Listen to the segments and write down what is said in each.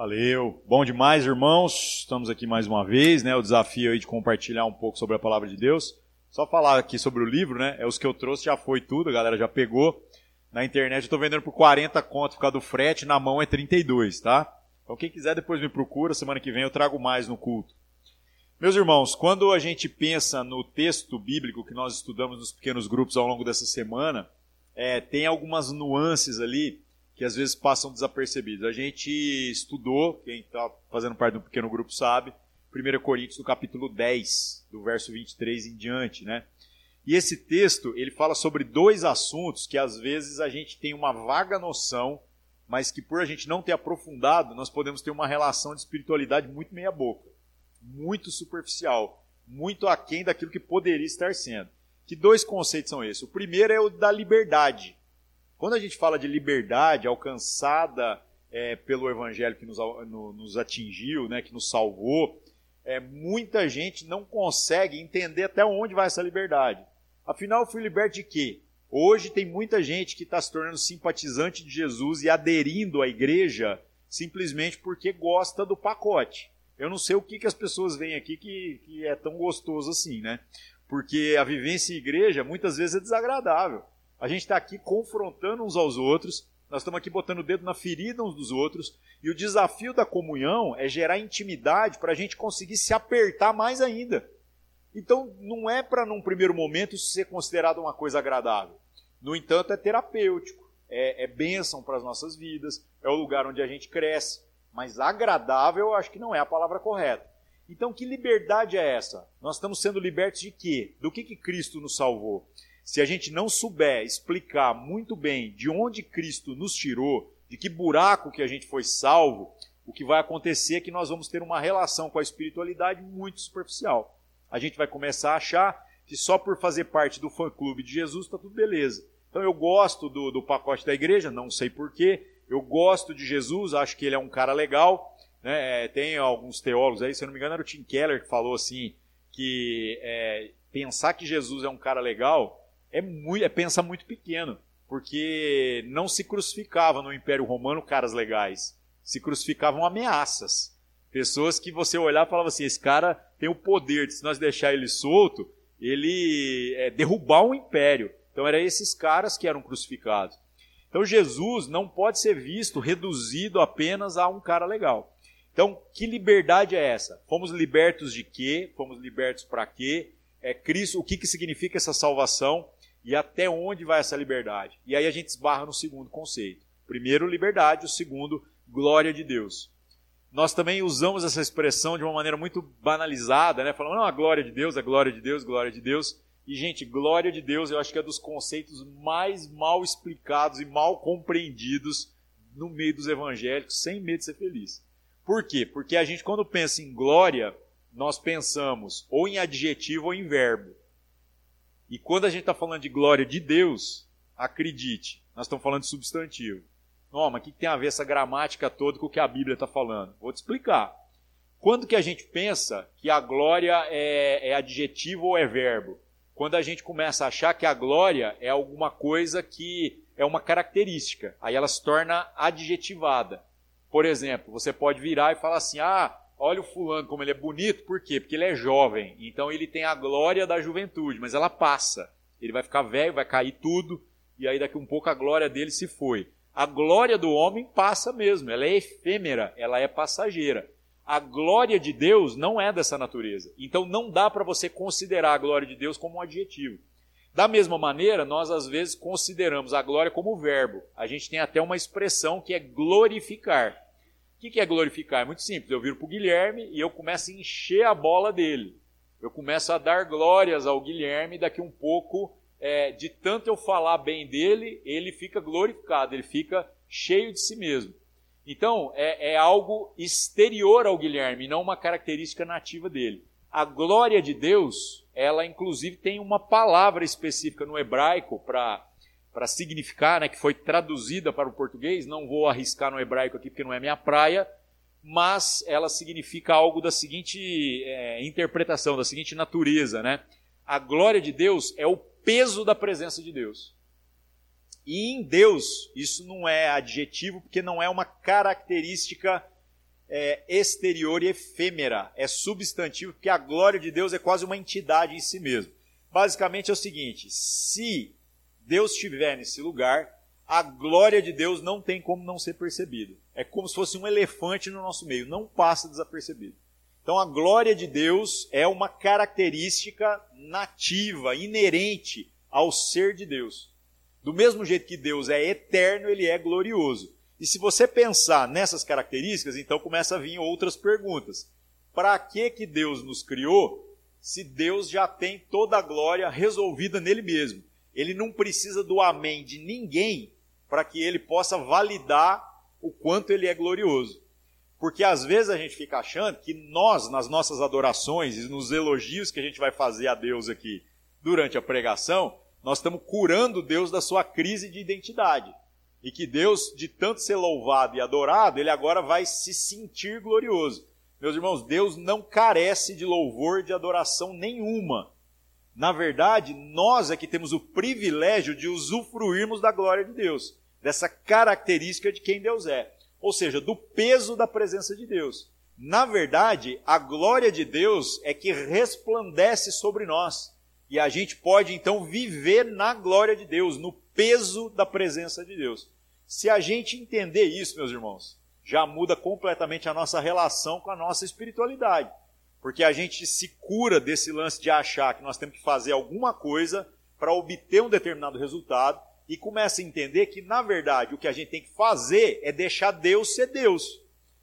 Valeu. Bom demais, irmãos. Estamos aqui mais uma vez, né? O desafio aí de compartilhar um pouco sobre a palavra de Deus. Só falar aqui sobre o livro, né? É os que eu trouxe, já foi tudo, a galera já pegou. Na internet eu tô vendendo por 40 conto por causa do frete, na mão é 32, tá? Então quem quiser depois me procura, semana que vem eu trago mais no culto. Meus irmãos, quando a gente pensa no texto bíblico que nós estudamos nos pequenos grupos ao longo dessa semana, é, tem algumas nuances ali que às vezes passam desapercebidos. A gente estudou, quem está fazendo parte do pequeno grupo sabe, 1 Coríntios no capítulo 10, do verso 23 em diante, né? E esse texto, ele fala sobre dois assuntos que às vezes a gente tem uma vaga noção, mas que por a gente não ter aprofundado, nós podemos ter uma relação de espiritualidade muito meia boca, muito superficial, muito aquém daquilo que poderia estar sendo. Que dois conceitos são esses? O primeiro é o da liberdade. Quando a gente fala de liberdade alcançada é, pelo Evangelho que nos, no, nos atingiu, né, que nos salvou, é, muita gente não consegue entender até onde vai essa liberdade. Afinal, eu fui liberto de quê? Hoje tem muita gente que está se tornando simpatizante de Jesus e aderindo à igreja simplesmente porque gosta do pacote. Eu não sei o que, que as pessoas veem aqui que, que é tão gostoso assim, né? Porque a vivência em igreja muitas vezes é desagradável. A gente está aqui confrontando uns aos outros, nós estamos aqui botando o dedo na ferida uns dos outros, e o desafio da comunhão é gerar intimidade para a gente conseguir se apertar mais ainda. Então, não é para, num primeiro momento, isso ser considerado uma coisa agradável. No entanto, é terapêutico, é, é bênção para as nossas vidas, é o lugar onde a gente cresce. Mas agradável, eu acho que não é a palavra correta. Então, que liberdade é essa? Nós estamos sendo libertos de quê? Do que, que Cristo nos salvou? Se a gente não souber explicar muito bem de onde Cristo nos tirou, de que buraco que a gente foi salvo, o que vai acontecer é que nós vamos ter uma relação com a espiritualidade muito superficial. A gente vai começar a achar que só por fazer parte do fã-clube de Jesus está tudo beleza. Então eu gosto do, do pacote da igreja, não sei porquê, eu gosto de Jesus, acho que ele é um cara legal. Né? É, tem alguns teólogos aí, se eu não me engano era o Tim Keller que falou assim, que é, pensar que Jesus é um cara legal é, muito, é pensa muito pequeno, porque não se crucificava no Império Romano caras legais, se crucificavam ameaças. Pessoas que você olhar e falava assim: esse cara tem o poder de, se nós deixar ele solto, ele é, derrubar um império. Então, eram esses caras que eram crucificados. Então, Jesus não pode ser visto reduzido apenas a um cara legal. Então, que liberdade é essa? Fomos libertos de quê? Fomos libertos para quê? É Cristo, o que, que significa essa salvação? E até onde vai essa liberdade? E aí a gente esbarra no segundo conceito. Primeiro, liberdade. O segundo, glória de Deus. Nós também usamos essa expressão de uma maneira muito banalizada, né? Falando, não, a glória de Deus, a glória de Deus, glória de Deus. E, gente, glória de Deus eu acho que é dos conceitos mais mal explicados e mal compreendidos no meio dos evangélicos, sem medo de ser feliz. Por quê? Porque a gente, quando pensa em glória, nós pensamos ou em adjetivo ou em verbo. E quando a gente está falando de glória de Deus, acredite, nós estamos falando de substantivo. Não, mas o que tem a ver essa gramática toda com o que a Bíblia está falando? Vou te explicar. Quando que a gente pensa que a glória é, é adjetivo ou é verbo? Quando a gente começa a achar que a glória é alguma coisa que é uma característica, aí ela se torna adjetivada. Por exemplo, você pode virar e falar assim: ah, olha o fulano como ele é bonito, por quê? Porque ele é jovem, então ele tem a glória da juventude, mas ela passa. Ele vai ficar velho, vai cair tudo, e aí daqui um pouco a glória dele se foi. A glória do homem passa mesmo, ela é efêmera, ela é passageira. A glória de Deus não é dessa natureza. Então não dá para você considerar a glória de Deus como um adjetivo. Da mesma maneira, nós às vezes consideramos a glória como verbo. A gente tem até uma expressão que é glorificar. O que, é glorificar? É muito simples. Eu viro para o Guilherme e eu começo a encher a bola dele. Eu começo a dar glórias ao Guilherme. Daqui um pouco, é, de tanto eu falar bem dele, ele fica glorificado, ele fica cheio de si mesmo. Então, é, é algo exterior ao Guilherme, não uma característica nativa dele. A glória de Deus, ela inclusive tem uma palavra específica no hebraico para para significar, né, que foi traduzida para o português, não vou arriscar no hebraico aqui porque não é minha praia, mas ela significa algo da seguinte é, interpretação, da seguinte natureza, né? A glória de Deus é o peso da presença de Deus. E em Deus, isso não é adjetivo, porque não é uma característica é, exterior e efêmera, é substantivo, porque a glória de Deus é quase uma entidade em si mesmo. Basicamente é o seguinte: se Deus estiver nesse lugar, a glória de Deus não tem como não ser percebida. É como se fosse um elefante no nosso meio, não passa desapercebido. Então a glória de Deus é uma característica nativa, inerente ao ser de Deus. Do mesmo jeito que Deus é eterno, ele é glorioso. E se você pensar nessas características, então começa a vir outras perguntas. Para que que Deus nos criou se Deus já tem toda a glória resolvida nele mesmo? Ele não precisa do amém de ninguém para que ele possa validar o quanto ele é glorioso. Porque às vezes a gente fica achando que nós, nas nossas adorações e nos elogios que a gente vai fazer a Deus aqui durante a pregação, nós estamos curando Deus da sua crise de identidade. E que Deus, de tanto ser louvado e adorado, ele agora vai se sentir glorioso. Meus irmãos, Deus não carece de louvor, de adoração nenhuma. Na verdade, nós é que temos o privilégio de usufruirmos da glória de Deus, dessa característica de quem Deus é, ou seja, do peso da presença de Deus. Na verdade, a glória de Deus é que resplandece sobre nós. E a gente pode então viver na glória de Deus, no peso da presença de Deus. Se a gente entender isso, meus irmãos, já muda completamente a nossa relação com a nossa espiritualidade. Porque a gente se cura desse lance de achar que nós temos que fazer alguma coisa para obter um determinado resultado e começa a entender que, na verdade, o que a gente tem que fazer é deixar Deus ser Deus.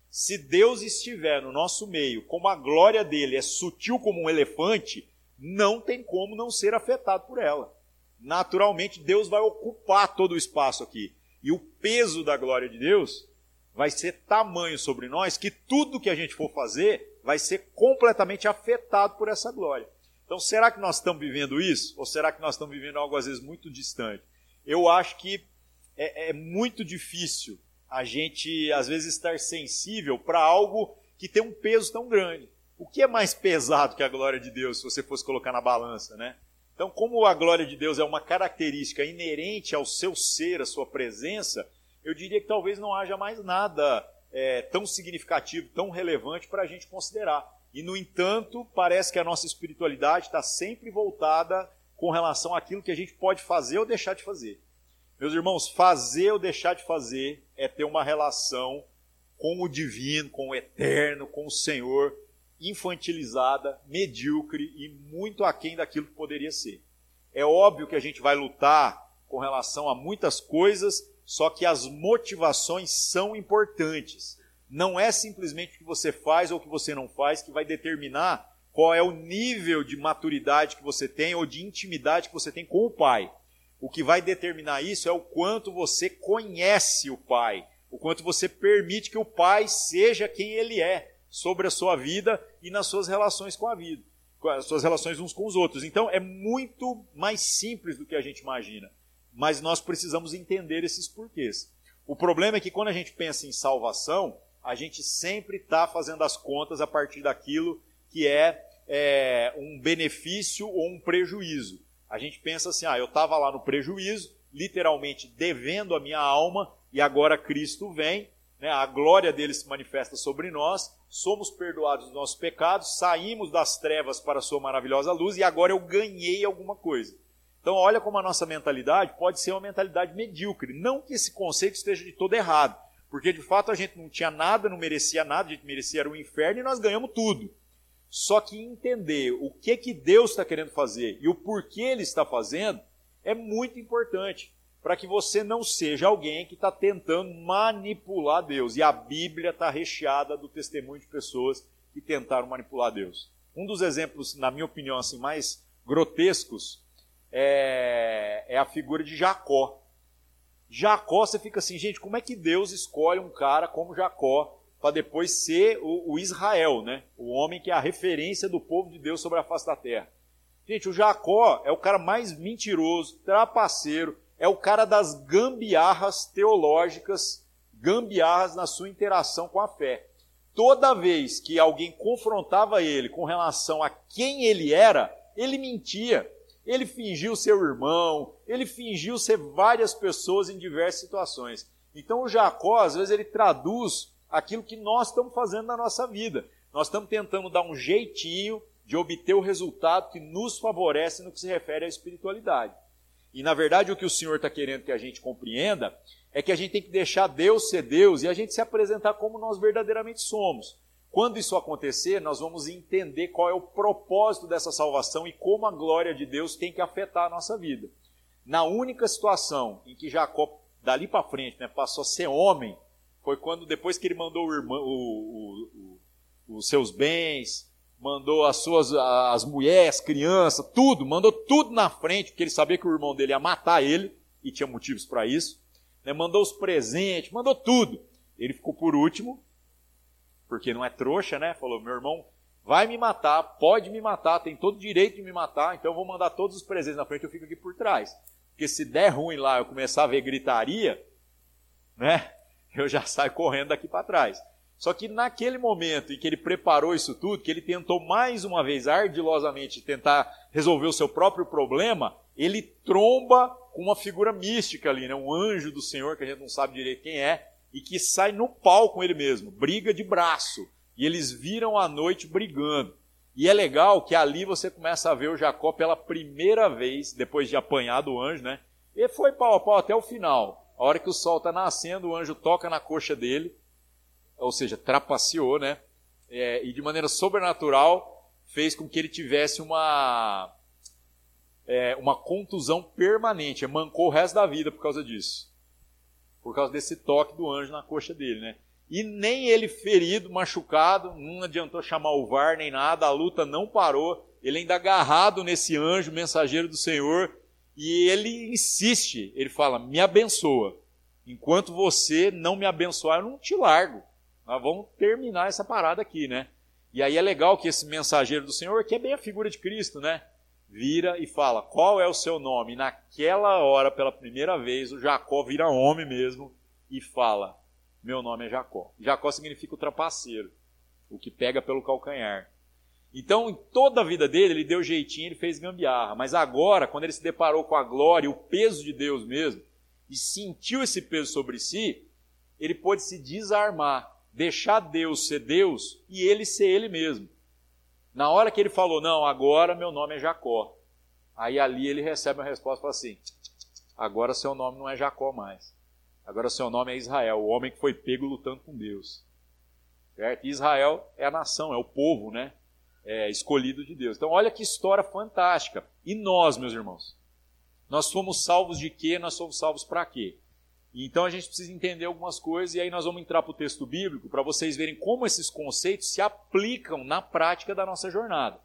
Se Deus estiver no nosso meio, como a glória dele é sutil como um elefante, não tem como não ser afetado por ela. Naturalmente, Deus vai ocupar todo o espaço aqui. E o peso da glória de Deus vai ser tamanho sobre nós que tudo que a gente for fazer vai ser completamente afetado por essa glória. Então, será que nós estamos vivendo isso? Ou será que nós estamos vivendo algo às vezes muito distante? Eu acho que é, é muito difícil a gente, às vezes, estar sensível para algo que tem um peso tão grande. O que é mais pesado que a glória de Deus, se você fosse colocar na balança, né? Então, como a glória de Deus é uma característica inerente ao seu ser, à sua presença, eu diria que talvez não haja mais nada é, tão significativo, tão relevante para a gente considerar. E, no entanto, parece que a nossa espiritualidade está sempre voltada com relação àquilo que a gente pode fazer ou deixar de fazer. Meus irmãos, fazer ou deixar de fazer é ter uma relação com o divino, com o eterno, com o Senhor, infantilizada, medíocre e muito aquém daquilo que poderia ser. É óbvio que a gente vai lutar com relação a muitas coisas, só que as motivações são importantes. Não é simplesmente o que você faz ou o que você não faz que vai determinar qual é o nível de maturidade que você tem ou de intimidade que você tem com o Pai. O que vai determinar isso é o quanto você conhece o Pai, o quanto você permite que o Pai seja quem ele é sobre a sua vida e nas suas relações com a vida, com as suas relações uns com os outros. Então é muito mais simples do que a gente imagina, mas nós precisamos entender esses porquês. O problema é que quando a gente pensa em salvação, a gente sempre está fazendo as contas a partir daquilo que é, é um benefício ou um prejuízo. A gente pensa assim, ah, eu estava lá no prejuízo, literalmente devendo a minha alma, e agora Cristo vem, né, a glória dele se manifesta sobre nós, somos perdoados dos nossos pecados, saímos das trevas para a sua maravilhosa luz e agora eu ganhei alguma coisa. Então, olha como a nossa mentalidade pode ser uma mentalidade medíocre. Não que esse conceito esteja de todo errado, porque de fato a gente não tinha nada, não merecia nada, a gente merecia o um inferno e nós ganhamos tudo. Só que entender o que que Deus está querendo fazer e o porquê Ele está fazendo é muito importante para que você não seja alguém que está tentando manipular Deus. E a Bíblia está recheada do testemunho de pessoas que tentaram manipular Deus. Um dos exemplos, na minha opinião, assim, mais grotescos é, é a figura de Jacó. Jacó, você fica assim, gente, como é que Deus escolhe um cara como Jacó para depois ser o, o, Israel, né? O homem que é a referência do povo de Deus sobre a face da terra. Gente, o Jacó é o cara mais mentiroso, trapaceiro, é o cara das gambiarras teológicas, gambiarras na sua interação com a fé. Toda vez que alguém confrontava ele com relação a quem ele era, ele mentia. Ele fingiu ser o irmão, ele fingiu ser várias pessoas em diversas situações. Então o Jacó, às vezes, ele traduz aquilo que nós estamos fazendo na nossa vida. Nós estamos tentando dar um jeitinho de obter o resultado que nos favorece no que se refere à espiritualidade. E na verdade o que o Senhor está querendo que a gente compreenda é que a gente tem que deixar Deus ser Deus e a gente se apresentar como nós verdadeiramente somos. Quando isso acontecer, nós vamos entender qual é o propósito dessa salvação e como a glória de Deus tem que afetar a nossa vida. Na única situação em que Jacó, dali para frente, né, passou a ser homem, foi quando, depois que ele mandou o irmão, o, o, os seus bens, mandou as suas as mulheres, as crianças, tudo, mandou tudo na frente, porque ele sabia que o irmão dele ia matar ele, e tinha motivos para isso. Né, mandou os presentes, mandou tudo. Ele ficou por último, porque não é trouxa, né? Falou: meu irmão vai me matar, pode me matar, tem todo o direito de me matar, então eu vou mandar todos os presentes na frente, eu fico aqui por trás. Porque se der ruim lá, eu começar a ver gritaria, né? eu já saio correndo daqui para trás. Só que naquele momento em que ele preparou isso tudo, que ele tentou mais uma vez ardilosamente tentar resolver o seu próprio problema, ele tromba com uma figura mística ali, né? um anjo do Senhor, que a gente não sabe direito quem é, e que sai no pau com ele mesmo, briga de braço. E eles viram a noite brigando. E é legal que ali você começa a ver o Jacó pela primeira vez, depois de apanhar do anjo, né? E foi pau a pau até o final. A hora que o sol está nascendo, o anjo toca na coxa dele, ou seja, trapaceou, né? É, e de maneira sobrenatural fez com que ele tivesse uma é, uma contusão permanente, mancou o resto da vida por causa disso, por causa desse toque do anjo na coxa dele, né? E nem ele ferido, machucado, não adiantou chamar o VAR nem nada, a luta não parou, ele ainda agarrado nesse anjo, mensageiro do Senhor, e ele insiste, ele fala: me abençoa. Enquanto você não me abençoar, eu não te largo. Nós vamos terminar essa parada aqui, né? E aí é legal que esse mensageiro do Senhor, que é bem a figura de Cristo, né? Vira e fala: qual é o seu nome? E naquela hora, pela primeira vez, o Jacó vira homem mesmo e fala: Meu nome é Jacó. Jacó significa o trapaceiro, o que pega pelo calcanhar. Então, em toda a vida dele, ele deu jeitinho, ele fez gambiarra. Mas agora, quando ele se deparou com a glória, o peso de Deus mesmo, e sentiu esse peso sobre si, ele pôde se desarmar, deixar Deus ser Deus e ele ser ele mesmo. Na hora que ele falou, não, agora meu nome é Jacó. Aí ali ele recebe uma resposta fala assim: agora seu nome não é Jacó mais. Agora seu nome é Israel, o homem que foi pego lutando com Deus. Certo? Israel é a nação, é o povo, né? é, escolhido de Deus. Então, olha que história fantástica. E nós, meus irmãos? Nós somos salvos de quê? Nós somos salvos para quê? Então a gente precisa entender algumas coisas e aí nós vamos entrar para o texto bíblico para vocês verem como esses conceitos se aplicam na prática da nossa jornada.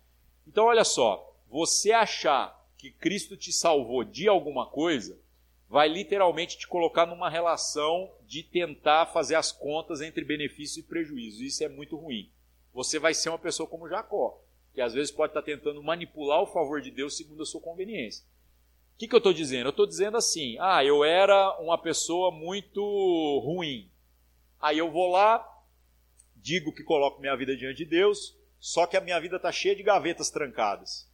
Então olha só, você achar que Cristo te salvou de alguma coisa vai literalmente te colocar numa relação de tentar fazer as contas entre benefício e prejuízo. Isso é muito ruim você vai ser uma pessoa como Jacó, que às vezes pode estar tentando manipular o favor de Deus segundo a sua conveniência. O que, que eu estou dizendo? Eu estou dizendo assim: ah, eu era uma pessoa muito ruim. Aí eu vou lá, digo que coloco minha vida diante de Deus, só que a minha vida está cheia de gavetas trancadas.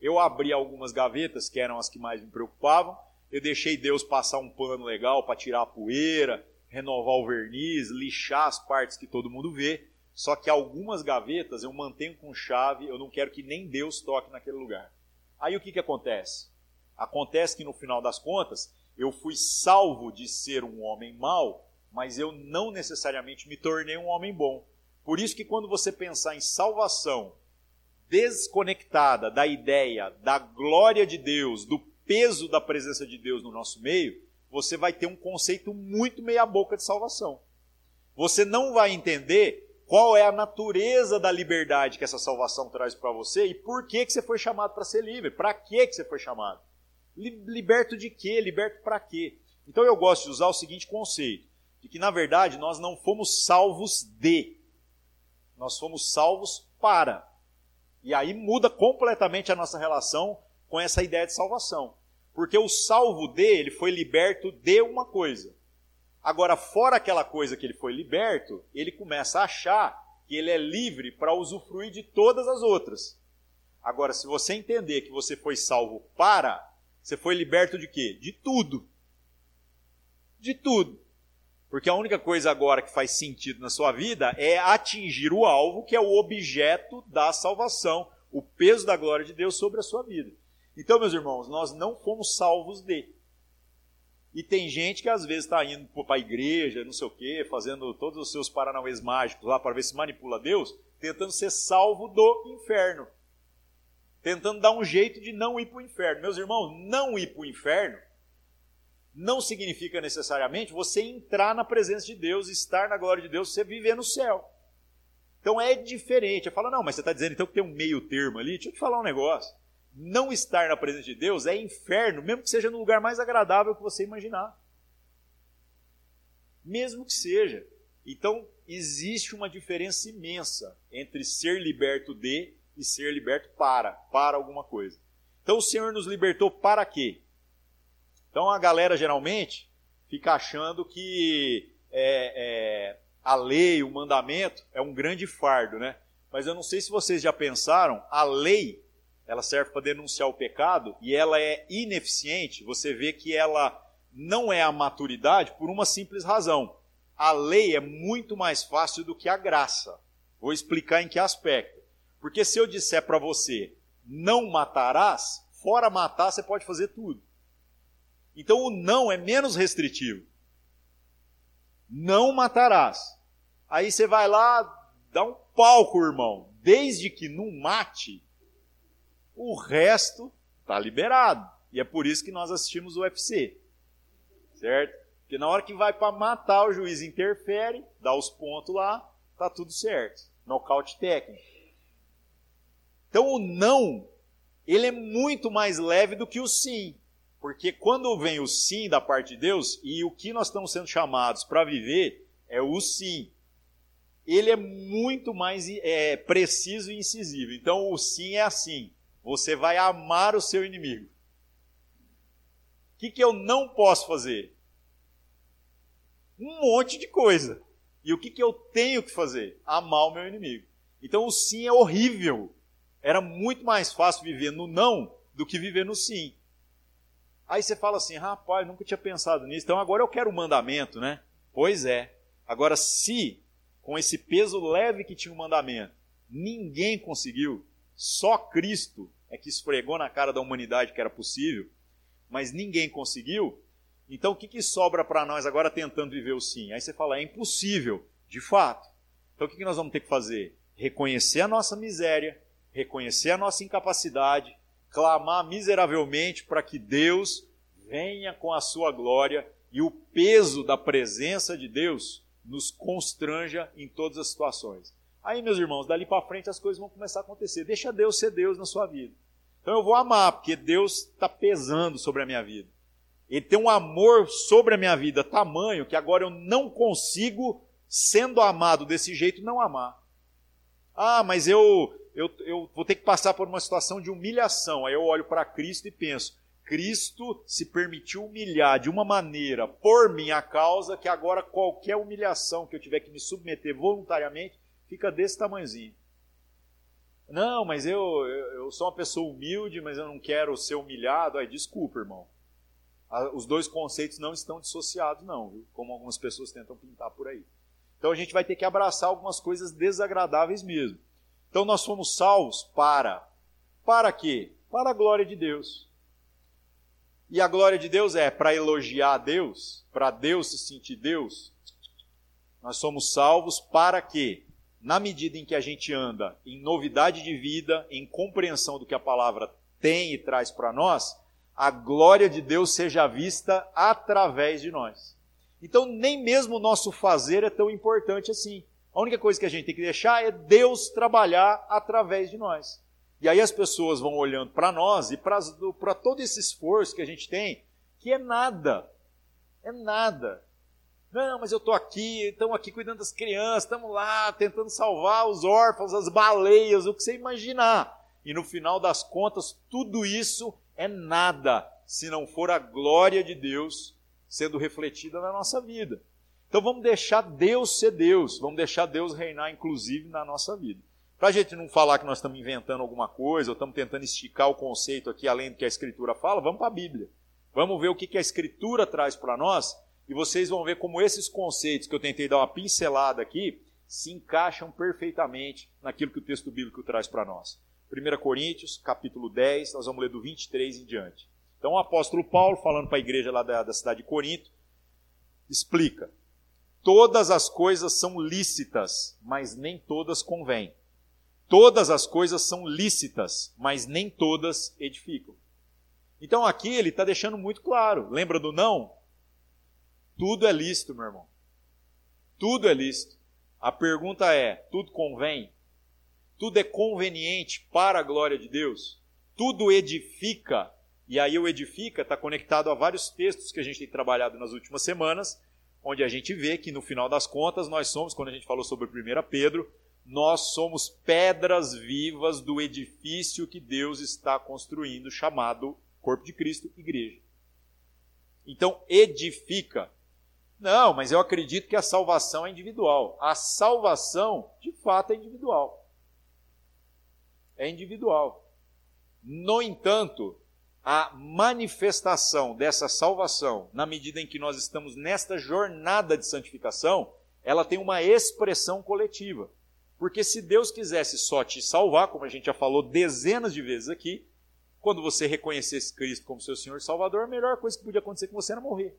Eu abri algumas gavetas, que eram as que mais me preocupavam, eu deixei Deus passar um pano legal para tirar a poeira, renovar o verniz, lixar as partes que todo mundo vê. Só que algumas gavetas eu mantenho com chave, eu não quero que nem Deus toque naquele lugar. Aí o que, que acontece? Acontece que no final das contas, eu fui salvo de ser um homem mau, mas eu não necessariamente me tornei um homem bom. Por isso que quando você pensar em salvação desconectada da ideia da glória de Deus, do peso da presença de Deus no nosso meio, você vai ter um conceito muito meia boca de salvação. Você não vai entender qual é a natureza da liberdade que essa salvação traz para você e por que, que você foi chamado para ser livre. Para que, que você foi chamado? Liberto de quê? Liberto para quê? Então eu gosto de usar o seguinte conceito: de que na verdade nós não fomos salvos de, nós fomos salvos para. E aí muda completamente a nossa relação com essa ideia de salvação. Porque o salvo de, ele foi liberto de uma coisa. Agora, fora aquela coisa que ele foi liberto, ele começa a achar que ele é livre para usufruir de todas as outras. Agora, se você entender que você foi salvo para, você foi liberto de quê? De tudo. De tudo. Porque a única coisa agora que faz sentido na sua vida é atingir o alvo, que é o objeto da salvação, o peso da glória de Deus sobre a sua vida. Então, meus irmãos, nós não fomos salvos de. E tem gente que às vezes está indo para a igreja, não sei o quê, fazendo todos os seus paranauês mágicos lá para ver se manipula Deus, tentando ser salvo do inferno. Tentando dar um jeito de não ir para o inferno. Meus irmãos, não ir para o inferno não significa necessariamente você entrar na presença de Deus, estar na glória de Deus, você viver no céu. Então é diferente. Eu falo, não, mas você está dizendo então que tem um meio termo ali? Deixa eu te falar um negócio não estar na presença de Deus é inferno, mesmo que seja no lugar mais agradável que você imaginar. Mesmo que seja. Então, existe uma diferença imensa entre ser liberto de e ser liberto para, para alguma coisa. Então, o Senhor nos libertou para quê? Então, a galera geralmente fica achando que é, é, a lei, o mandamento, é um grande fardo, né? Mas eu não sei se vocês já pensaram, a lei ela serve para denunciar o pecado e ela é ineficiente, você vê que ela não é a maturidade por uma simples razão. A lei é muito mais fácil do que a graça. Vou explicar em que aspecto. Porque se eu disser para você, não matarás, fora matar você pode fazer tudo. Então o não é menos restritivo. Não matarás. Aí você vai lá, dá um palco, irmão. Desde que não mate, o resto está liberado. E é por isso que nós assistimos o UFC. Certo? Porque na hora que vai para matar, o juiz interfere, dá os pontos lá, tá tudo certo. Nocaute técnico. Então o não, ele é muito mais leve do que o sim. Porque quando vem o sim da parte de Deus, e o que nós estamos sendo chamados para viver é o sim. Ele é muito mais é, preciso e incisivo. Então o sim é assim. Você vai amar o seu inimigo. O que, que eu não posso fazer? Um monte de coisa. E o que, que eu tenho que fazer? Amar o meu inimigo. Então o sim é horrível. Era muito mais fácil viver no não do que viver no sim. Aí você fala assim, rapaz, nunca tinha pensado nisso. Então agora eu quero o mandamento, né? Pois é. Agora, se com esse peso leve que tinha o mandamento, ninguém conseguiu, só Cristo é que esfregou na cara da humanidade que era possível, mas ninguém conseguiu. Então o que, que sobra para nós agora tentando viver o sim? Aí você fala, é impossível, de fato. Então o que, que nós vamos ter que fazer? Reconhecer a nossa miséria, reconhecer a nossa incapacidade, clamar miseravelmente para que Deus venha com a sua glória e o peso da presença de Deus nos constranja em todas as situações. Aí, meus irmãos, dali para frente as coisas vão começar a acontecer. Deixa Deus ser Deus na sua vida. Então eu vou amar, porque Deus está pesando sobre a minha vida. Ele tem um amor sobre a minha vida tamanho que agora eu não consigo, sendo amado desse jeito, não amar. Ah, mas eu, eu, eu vou ter que passar por uma situação de humilhação. Aí eu olho para Cristo e penso: Cristo se permitiu humilhar de uma maneira por minha causa que agora qualquer humilhação que eu tiver que me submeter voluntariamente fica desse tamanhozinho. Não, mas eu, eu sou uma pessoa humilde, mas eu não quero ser humilhado. Aí, desculpa, irmão. Os dois conceitos não estão dissociados, não, viu? como algumas pessoas tentam pintar por aí. Então a gente vai ter que abraçar algumas coisas desagradáveis mesmo. Então nós fomos salvos para. Para quê? Para a glória de Deus. E a glória de Deus é para elogiar a Deus, para Deus se sentir Deus. Nós somos salvos para quê? na medida em que a gente anda em novidade de vida, em compreensão do que a palavra tem e traz para nós, a glória de Deus seja vista através de nós. Então, nem mesmo o nosso fazer é tão importante assim. A única coisa que a gente tem que deixar é Deus trabalhar através de nós. E aí as pessoas vão olhando para nós e para todo esse esforço que a gente tem, que é nada. É nada. Não, mas eu estou aqui, estamos aqui cuidando das crianças, estamos lá tentando salvar os órfãos, as baleias, o que você imaginar. E no final das contas, tudo isso é nada se não for a glória de Deus sendo refletida na nossa vida. Então vamos deixar Deus ser Deus, vamos deixar Deus reinar, inclusive, na nossa vida. Para a gente não falar que nós estamos inventando alguma coisa, ou estamos tentando esticar o conceito aqui além do que a Escritura fala, vamos para a Bíblia. Vamos ver o que a Escritura traz para nós e vocês vão ver como esses conceitos que eu tentei dar uma pincelada aqui se encaixam perfeitamente naquilo que o texto bíblico traz para nós. 1 Coríntios, capítulo 10, nós vamos ler do 23 em diante. Então o apóstolo Paulo, falando para a igreja lá da, da cidade de Corinto, explica: todas as coisas são lícitas, mas nem todas convêm. Todas as coisas são lícitas, mas nem todas edificam. Então aqui ele está deixando muito claro. Lembra do não? Tudo é lícito, meu irmão. Tudo é lícito. A pergunta é: tudo convém? Tudo é conveniente para a glória de Deus? Tudo edifica? E aí o edifica está conectado a vários textos que a gente tem trabalhado nas últimas semanas, onde a gente vê que no final das contas nós somos, quando a gente falou sobre 1 Pedro, nós somos pedras vivas do edifício que Deus está construindo, chamado Corpo de Cristo, Igreja. Então, edifica. Não, mas eu acredito que a salvação é individual. A salvação, de fato, é individual. É individual. No entanto, a manifestação dessa salvação, na medida em que nós estamos nesta jornada de santificação, ela tem uma expressão coletiva. Porque se Deus quisesse só te salvar, como a gente já falou dezenas de vezes aqui, quando você reconhecesse Cristo como seu Senhor e Salvador, a melhor coisa que podia acontecer com você era morrer.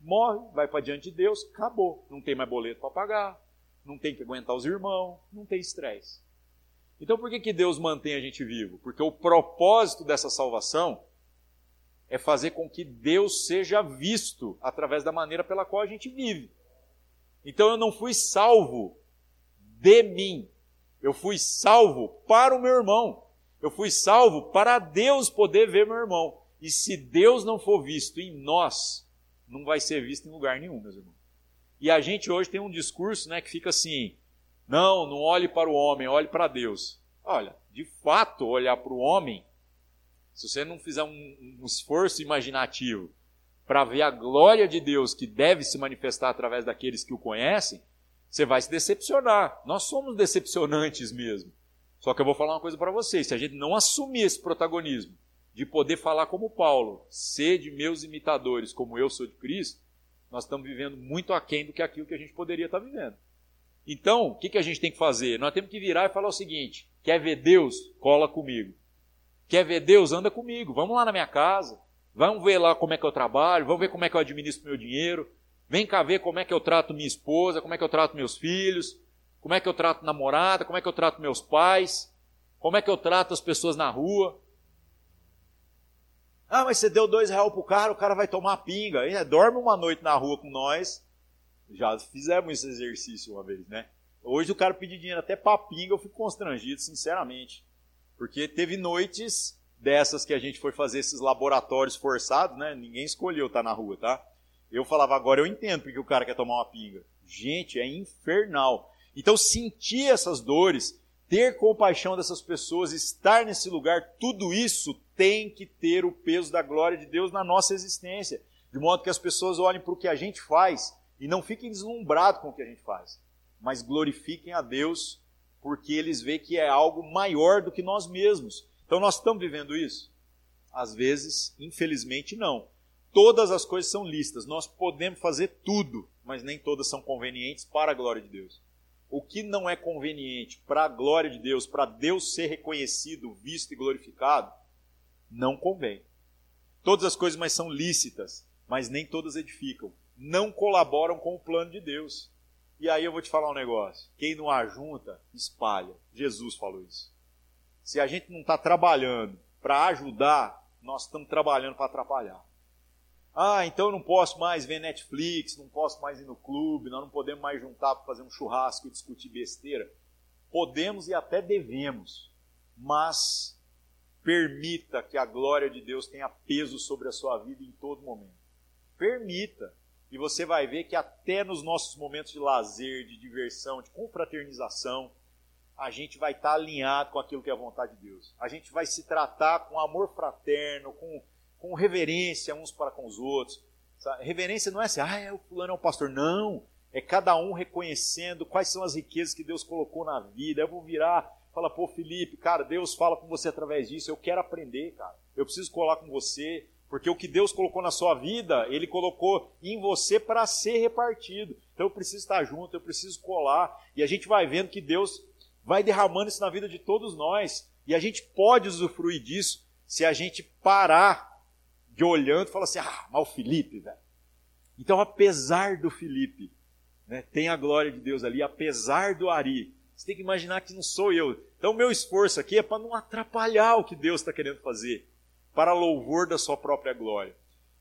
Morre, vai para diante de Deus, acabou. Não tem mais boleto para pagar, não tem que aguentar os irmãos, não tem estresse. Então por que, que Deus mantém a gente vivo? Porque o propósito dessa salvação é fazer com que Deus seja visto através da maneira pela qual a gente vive. Então eu não fui salvo de mim, eu fui salvo para o meu irmão. Eu fui salvo para Deus poder ver meu irmão. E se Deus não for visto em nós, não vai ser visto em lugar nenhum, meus irmãos. E a gente hoje tem um discurso né, que fica assim: não, não olhe para o homem, olhe para Deus. Olha, de fato, olhar para o homem, se você não fizer um, um esforço imaginativo para ver a glória de Deus que deve se manifestar através daqueles que o conhecem, você vai se decepcionar. Nós somos decepcionantes mesmo. Só que eu vou falar uma coisa para vocês: se a gente não assumir esse protagonismo de poder falar como Paulo, ser de meus imitadores como eu sou de Cristo, nós estamos vivendo muito aquém do que aquilo que a gente poderia estar vivendo. Então, o que, que a gente tem que fazer? Nós temos que virar e falar o seguinte: quer ver Deus? Cola comigo. Quer ver Deus? Anda comigo. Vamos lá na minha casa. Vamos ver lá como é que eu trabalho. Vamos ver como é que eu administro meu dinheiro. Vem cá ver como é que eu trato minha esposa, como é que eu trato meus filhos, como é que eu trato namorada, como é que eu trato meus pais, como é que eu trato as pessoas na rua. Ah, mas você deu dois reais pro cara, o cara vai tomar pinga. Dorme uma noite na rua com nós, já fizemos esse exercício uma vez, né? Hoje o cara pedir dinheiro até pra pinga, eu fico constrangido, sinceramente. Porque teve noites dessas que a gente foi fazer esses laboratórios forçados, né? Ninguém escolheu estar tá na rua, tá? Eu falava, agora eu entendo porque o cara quer tomar uma pinga. Gente, é infernal. Então, sentir essas dores, ter compaixão dessas pessoas, estar nesse lugar, tudo isso tem que ter o peso da glória de Deus na nossa existência. De modo que as pessoas olhem para o que a gente faz e não fiquem deslumbrados com o que a gente faz, mas glorifiquem a Deus porque eles veem que é algo maior do que nós mesmos. Então nós estamos vivendo isso? Às vezes, infelizmente, não. Todas as coisas são listas, nós podemos fazer tudo, mas nem todas são convenientes para a glória de Deus. O que não é conveniente para a glória de Deus, para Deus ser reconhecido, visto e glorificado, não convém. Todas as coisas mas são lícitas, mas nem todas edificam não colaboram com o plano de Deus. E aí eu vou te falar um negócio: quem não ajunta, espalha. Jesus falou isso. Se a gente não está trabalhando para ajudar, nós estamos trabalhando para atrapalhar. Ah, então eu não posso mais ver Netflix, não posso mais ir no clube, nós não podemos mais juntar para fazer um churrasco e discutir besteira. Podemos e até devemos, mas permita que a glória de Deus tenha peso sobre a sua vida em todo momento. Permita. E você vai ver que até nos nossos momentos de lazer, de diversão, de confraternização, a gente vai estar alinhado com aquilo que é a vontade de Deus. A gente vai se tratar com amor fraterno, com, com reverência uns para com os outros. Reverência não é assim, ah, é, o fulano é o pastor. Não. É cada um reconhecendo quais são as riquezas que Deus colocou na vida. Eu vou virar, fala, pô, Felipe, cara, Deus fala com você através disso. Eu quero aprender, cara. Eu preciso colar com você Porque o que Deus colocou na sua vida, Ele colocou em você para ser repartido. Então eu preciso estar junto, eu preciso colar. E a gente vai vendo que Deus vai derramando isso na vida de todos nós. E a gente pode usufruir disso se a gente parar de olhando e falar assim: ah, mas o Felipe, velho. Então, apesar do Felipe, né, tem a glória de Deus ali, apesar do Ari, você tem que imaginar que não sou eu. Então, meu esforço aqui é para não atrapalhar o que Deus está querendo fazer, para louvor da sua própria glória.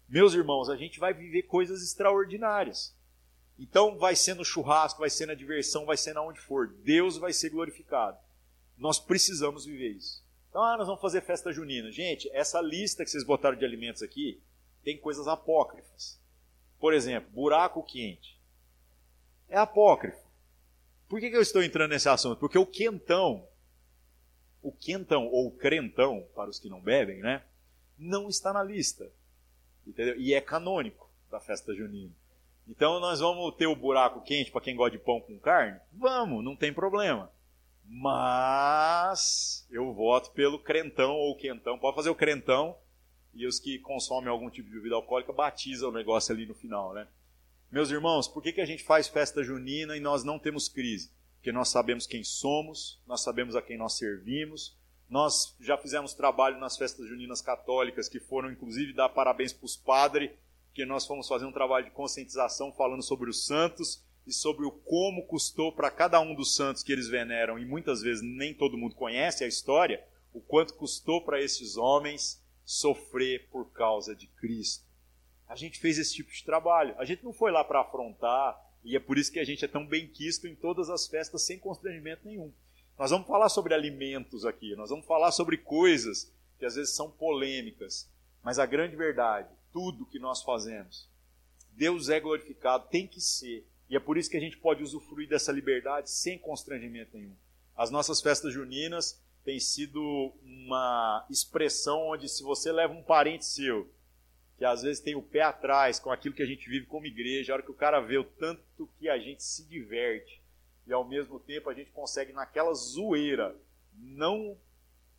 Meus irmãos, a gente vai viver coisas extraordinárias. Então, vai ser no churrasco, vai ser na diversão, vai ser na onde for. Deus vai ser glorificado. Nós precisamos viver isso. Então, ah, nós vamos fazer festa junina. Gente, essa lista que vocês botaram de alimentos aqui tem coisas apócrifas. Por exemplo, buraco quente. É apócrifo. Por que, eu estou entrando nesse assunto? Porque o quentão, o quentão ou crentão, para os que não bebem, né? Não está na lista. Entendeu? E é canônico da festa junina. Então nós vamos ter o buraco quente para quem gosta de pão com carne? Vamos, não tem problema. Mas eu voto pelo crentão ou quentão. Pode fazer o crentão e os que consomem algum tipo de bebida alcoólica batizam o negócio ali no final, né? Meus irmãos, por que, que a gente faz festa junina e nós não temos crise? Porque nós sabemos quem somos, nós sabemos a quem nós servimos, nós já fizemos trabalho nas festas juninas católicas, que foram inclusive dar parabéns para os padres, que nós fomos fazer um trabalho de conscientização falando sobre os santos e sobre o como custou para cada um dos santos que eles veneram, e muitas vezes nem todo mundo conhece a história, o quanto custou para esses homens sofrer por causa de Cristo. A gente fez esse tipo de trabalho. A gente não foi lá para afrontar, e é por isso que a gente é tão bem quisto em todas as festas sem constrangimento nenhum. Nós vamos falar sobre alimentos aqui, nós vamos falar sobre coisas que às vezes são polêmicas, mas a grande verdade, tudo que nós fazemos, Deus é glorificado, tem que ser. E é por isso que a gente pode usufruir dessa liberdade sem constrangimento nenhum. As nossas festas juninas têm sido uma expressão onde se você leva um parente seu, que às vezes tem o pé atrás com aquilo que a gente vive como igreja, a hora que o cara vê o tanto que a gente se diverte e ao mesmo tempo a gente consegue naquela zoeira não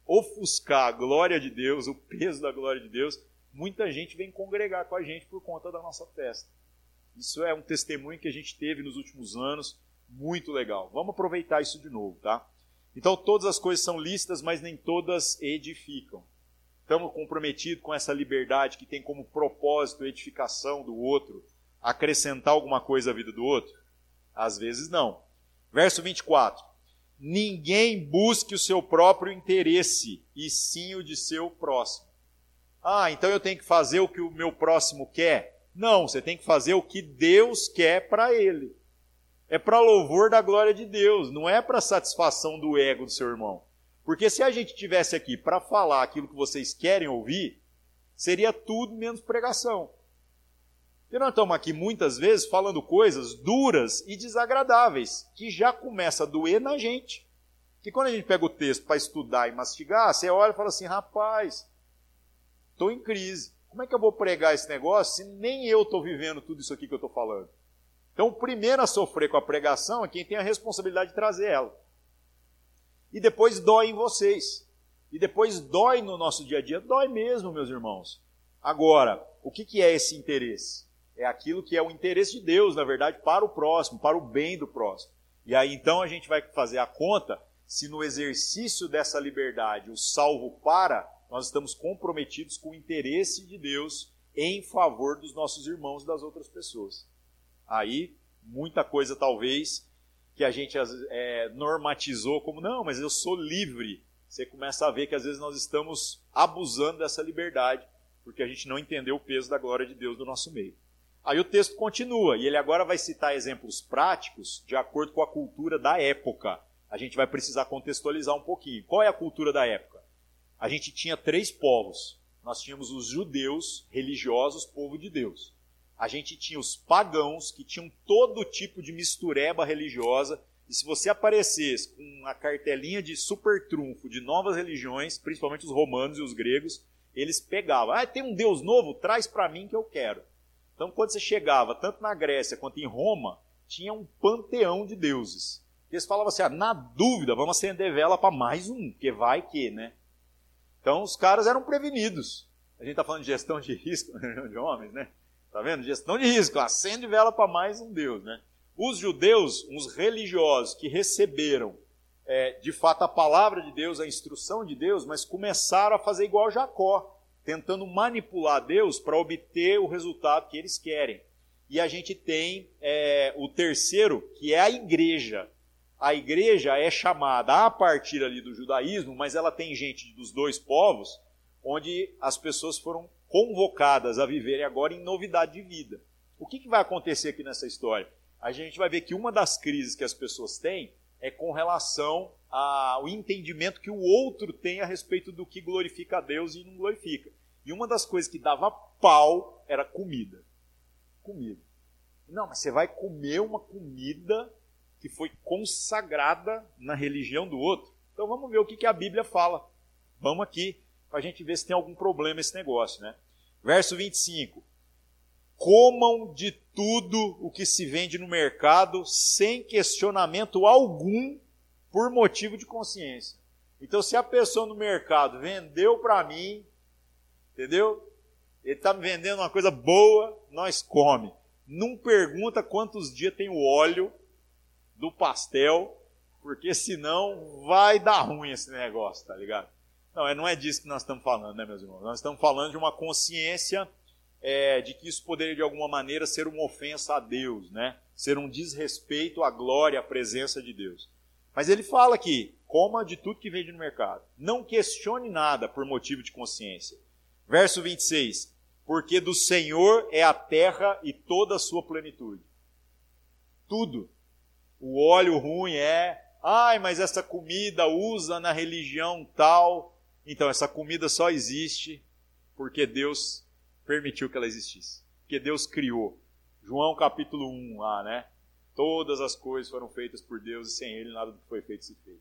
ofuscar a glória de Deus, o peso da glória de Deus, muita gente vem congregar com a gente por conta da nossa festa. Isso é um testemunho que a gente teve nos últimos anos, muito legal. Vamos aproveitar isso de novo, tá? Então, todas as coisas são lícitas, mas nem todas edificam. Estamos comprometidos com essa liberdade que tem como propósito a edificação do outro, acrescentar alguma coisa à vida do outro? Às vezes não. Verso 24: Ninguém busque o seu próprio interesse, e sim o de seu próximo. Ah, então eu tenho que fazer o que o meu próximo quer? Não, você tem que fazer o que Deus quer para ele. É para louvor da glória de Deus, não é para satisfação do ego do seu irmão. Porque se a gente tivesse aqui para falar aquilo que vocês querem ouvir, seria tudo menos pregação. E nós estamos aqui muitas vezes falando coisas duras e desagradáveis, que já começa a doer na gente. Que quando a gente pega o texto para estudar e mastigar, você olha e fala assim: rapaz, estou em crise. Como é que eu vou pregar esse negócio se nem eu estou vivendo tudo isso aqui que eu estou falando? Então, o primeiro a sofrer com a pregação é quem tem a responsabilidade de trazer ela. E depois dói em vocês. E depois dói no nosso dia a dia. Dói mesmo, meus irmãos. Agora, o que, que é esse interesse? É aquilo que é o interesse de Deus, na verdade, para o próximo, para o bem do próximo. E aí então a gente vai fazer a conta se no exercício dessa liberdade o salvo para, nós estamos comprometidos com o interesse de Deus em favor dos nossos irmãos e das outras pessoas. Aí, muita coisa talvez que a gente é, normatizou como, não, mas eu sou livre. Você começa a ver que às vezes nós estamos abusando dessa liberdade, porque a gente não entendeu o peso da glória de Deus do nosso meio. Aí o texto continua, e ele agora vai citar exemplos práticos de acordo com a cultura da época. A gente vai precisar contextualizar um pouquinho. Qual é a cultura da época? A gente tinha três povos. Nós tínhamos os judeus religiosos, povo de Deus a gente tinha os pagãos, que tinham todo tipo de mistureba religiosa, e se você aparecesse com uma cartelinha de super trunfo de novas religiões, principalmente os romanos e os gregos, eles pegavam. Ah, tem um Deus novo? Traz para mim que eu quero. Então, quando você chegava, tanto na Grécia quanto em Roma, tinha um panteão de deuses. Eles falavam assim: ah, na dúvida, vamos acender vela para mais um, que vai que, né? Então, os caras eram prevenidos. A gente está falando de gestão de risco de homens, né? Tá vendo? Gestão de risco. Acende vela para mais um Deus, né? Os judeus, uns religiosos que receberam é, de fato a palavra de Deus, a instrução de Deus, mas começaram a fazer igual Jacó, tentando manipular Deus para obter o resultado que eles querem. E a gente tem é, o terceiro, que é a igreja. A igreja é chamada a partir ali do judaísmo, mas ela tem gente dos dois povos, onde as pessoas foram convocadas a viverem agora em novidade de vida. O que, que vai acontecer aqui nessa história? A gente vai ver que uma das crises que as pessoas têm é com relação ao entendimento que o outro tem a respeito do que glorifica a Deus e não glorifica. E uma das coisas que dava pau era comida. Comida. Não, mas você vai comer uma comida que foi consagrada na religião do outro. Então vamos ver o que, que a Bíblia fala. Vamos aqui, para a gente ver se tem algum problema esse negócio. Né? Verso 25. Comam de tudo o que se vende no mercado, sem questionamento algum, por motivo de consciência. Então, se a pessoa no mercado vendeu para mim, entendeu? Ele está vendendo uma coisa boa, nós come. Não pergunta quantos dias tem o óleo do pastel, porque senão vai dar ruim esse negócio, tá ligado? Não, é, não é disso que nós estamos falando, né, meus irmãos? Nós estamos falando de uma consciência é, de que isso poderia de alguma maneira ser uma ofensa a Deus, né? Ser um desrespeito à glória, à presença de Deus. Mas ele fala aqui: coma de tudo que vende no mercado. Não questione nada por motivo de consciência. Verso 26: Porque do Senhor é a terra e toda a sua plenitude. Tudo. O óleo ruim é, ai, mas essa comida usa na religião tal. Então, essa comida só existe porque Deus permitiu que ela existisse. Porque Deus criou. João capítulo 1 lá, né? Todas as coisas foram feitas por Deus e sem Ele nada do que foi feito se fez.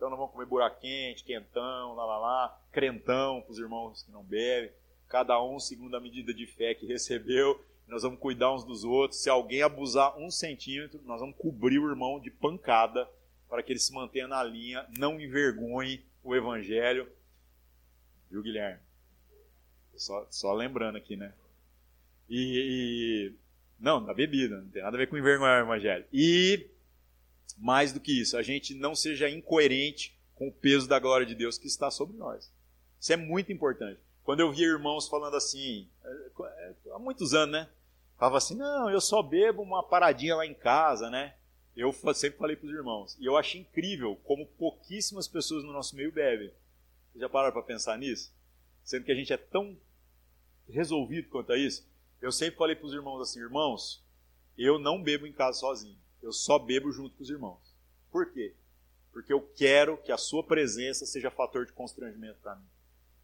Então não vamos comer buraco quente, quentão, lá lá lá, crentão para os irmãos que não bebem. Cada um segundo a medida de fé que recebeu. Nós vamos cuidar uns dos outros. Se alguém abusar um centímetro, nós vamos cobrir o irmão de pancada para que ele se mantenha na linha, não envergonhe o evangelho. Viu, Guilherme? Só, só lembrando aqui, né? E, e, Não, da bebida, não tem nada a ver com envergonhar o evangelho. E, mais do que isso, a gente não seja incoerente com o peso da glória de Deus que está sobre nós. Isso é muito importante. Quando eu via irmãos falando assim, é, é, há muitos anos, né? Falava assim, não, eu só bebo uma paradinha lá em casa, né? Eu sempre falei para os irmãos. E eu achei incrível como pouquíssimas pessoas no nosso meio bebem. Vocês já pararam para pensar nisso? Sendo que a gente é tão resolvido quanto a isso, eu sempre falei para os irmãos assim: irmãos, eu não bebo em casa sozinho, eu só bebo junto com os irmãos. Por quê? Porque eu quero que a sua presença seja fator de constrangimento para mim.